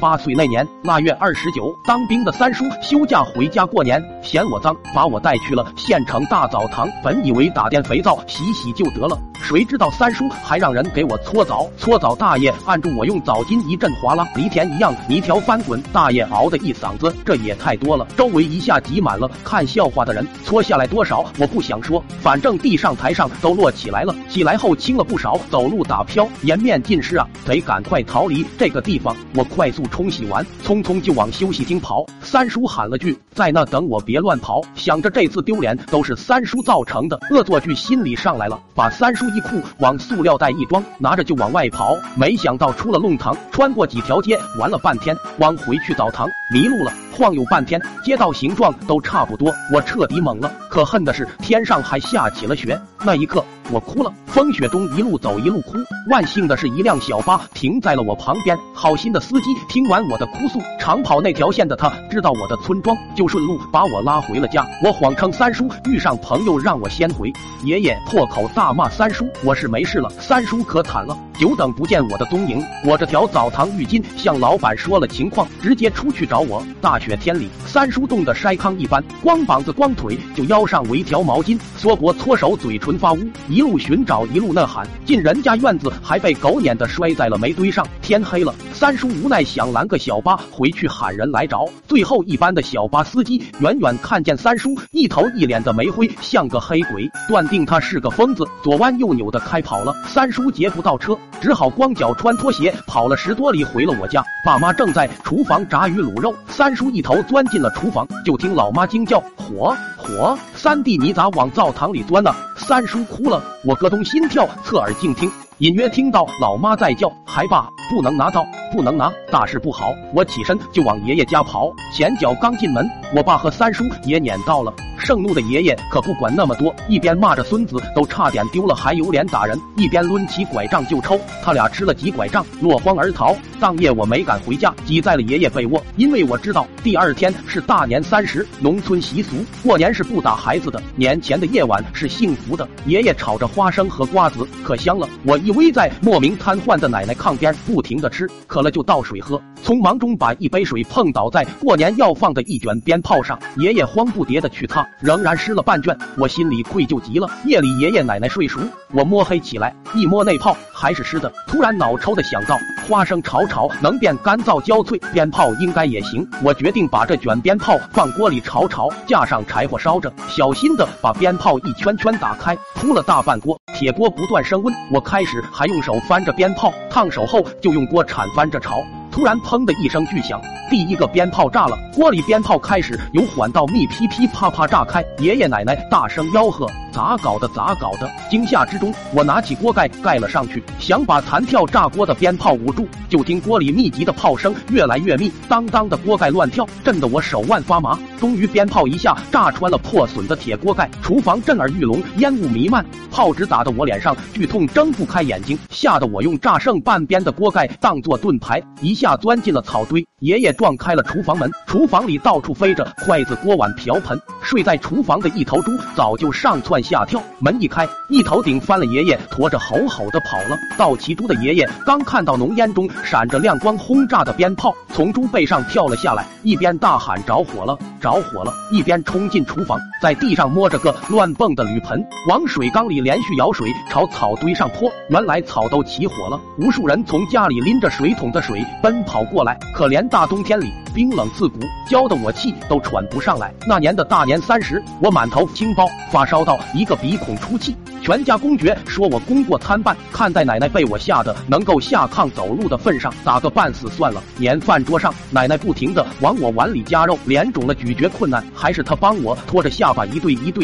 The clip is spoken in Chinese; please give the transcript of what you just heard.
八岁那年腊月二十九，当兵的三叔休假回家过年，嫌我脏，把我带去了县城大澡堂。本以为打点肥皂洗洗就得了，谁知道三叔还让人给我搓澡。搓澡大爷按住我用澡巾一阵哗啦，犁田一样泥条翻滚。大爷嗷的一嗓子，这也太多了，周围一下挤满了看笑话的人。搓下来多少我不想说，反正地上台上都落起来了，起来后轻了不少，走路打飘，颜面尽失啊，得赶快逃离这个地方。我快速冲洗完，匆匆就往休息厅跑。三叔喊了句：“在那等我，别乱跑。”想着这次丢脸都是三叔造成的，恶作剧心理上来了，把三叔一裤往塑料袋一装，拿着就往外跑。没想到出了弄堂，穿过几条街，玩了半天，往回去澡堂迷路了，晃悠半天，街道形状都差不多，我彻底懵了。可恨的是天上还下起了雪，那一刻我哭了。风雪中一路走一路哭，万幸的是一辆小巴停在了我旁边，好心的司机听完我的哭诉，长跑那条线的他知道我的村庄，就顺路把我拉回了家。我谎称三叔遇上朋友让我先回，爷爷破口大骂三叔，我是没事了，三叔可惨了，久等不见我的踪影。我这条澡堂浴巾向老板说了情况，直接出去找我。大雪天里，三叔冻得筛糠一般，光膀子光腿就腰上围条毛巾，缩脖搓手，嘴唇发乌，一路寻找。一路呐喊，进人家院子还被狗撵的摔在了煤堆上。天黑了，三叔无奈想拦个小巴回去喊人来找。最后一班的小巴司机远远看见三叔一头一脸的煤灰，像个黑鬼，断定他是个疯子，左弯右扭的开跑了。三叔劫不到车，只好光脚穿拖鞋跑了十多里回了我家。爸妈正在厨房炸鱼卤肉，三叔一头钻进了厨房，就听老妈惊叫：“火火！三弟你咋往灶堂里钻呢？”三叔哭了，我咯咚心跳，侧耳静听，隐约听到老妈在叫：“孩爸，不能拿刀，不能拿，大事不好！”我起身就往爷爷家跑，前脚刚进门，我爸和三叔也撵到了。盛怒的爷爷可不管那么多，一边骂着孙子都差点丢了，还有脸打人，一边抡起拐杖就抽。他俩吃了几拐杖，落荒而逃。当夜我没敢回家，挤在了爷爷被窝，因为我知道第二天是大年三十，农村习俗过年是不打孩子的，年前的夜晚是幸福的。爷爷炒着花生和瓜子，可香了。我依偎在莫名瘫痪的奶奶炕边，不停的吃，渴了就倒水喝。匆忙中把一杯水碰倒在过年要放的一卷鞭炮上，爷爷慌不迭的去擦。仍然湿了半卷，我心里愧疚极了。夜里爷爷奶奶睡熟，我摸黑起来，一摸那炮还是湿的。突然脑抽的想到，花生炒炒能变干燥焦脆，鞭炮应该也行。我决定把这卷鞭炮放锅里炒炒，架上柴火烧着，小心的把鞭炮一圈圈打开，铺了大半锅。铁锅不断升温，我开始还用手翻着鞭炮，烫手后就用锅铲翻着炒。突然，砰的一声巨响，第一个鞭炮炸了，锅里鞭炮开始由缓到密，噼噼啪啪炸开。爷爷奶奶大声吆喝：“咋搞的？咋搞的？”惊吓之中，我拿起锅盖盖了上去，想把弹跳炸锅的鞭炮捂住。就听锅里密集的炮声越来越密，当当的锅盖乱跳，震得我手腕发麻。终于，鞭炮一下炸穿了破损的铁锅盖，厨房震耳欲聋，烟雾弥漫，炮纸打得我脸上剧痛，睁不开眼睛，吓得我用炸剩半边的锅盖当做盾牌，一。下钻进了草堆，爷爷撞开了厨房门，厨房里到处飞着筷子、锅碗、瓢盆。睡在厨房的一头猪早就上蹿下跳，门一开，一头顶翻了。爷爷驮着吼吼的跑了。倒骑猪的爷爷刚看到浓烟中闪着亮光轰炸的鞭炮，从猪背上跳了下来，一边大喊着火了，着火了，一边冲进厨房，在地上摸着个乱蹦的铝盆，往水缸里连续舀水朝草堆上泼。原来草都起火了，无数人从家里拎着水桶的水。奔跑过来，可怜大冬天里冰冷刺骨，浇得我气都喘不上来。那年的大年三十，我满头青包，发烧到一个鼻孔出气，全家公爵说我功过参半。看在奶奶被我吓得能够下炕走路的份上，打个半死算了。年饭桌上，奶奶不停的往我碗里夹肉，脸肿了咀嚼困难，还是她帮我拖着下巴一对一对。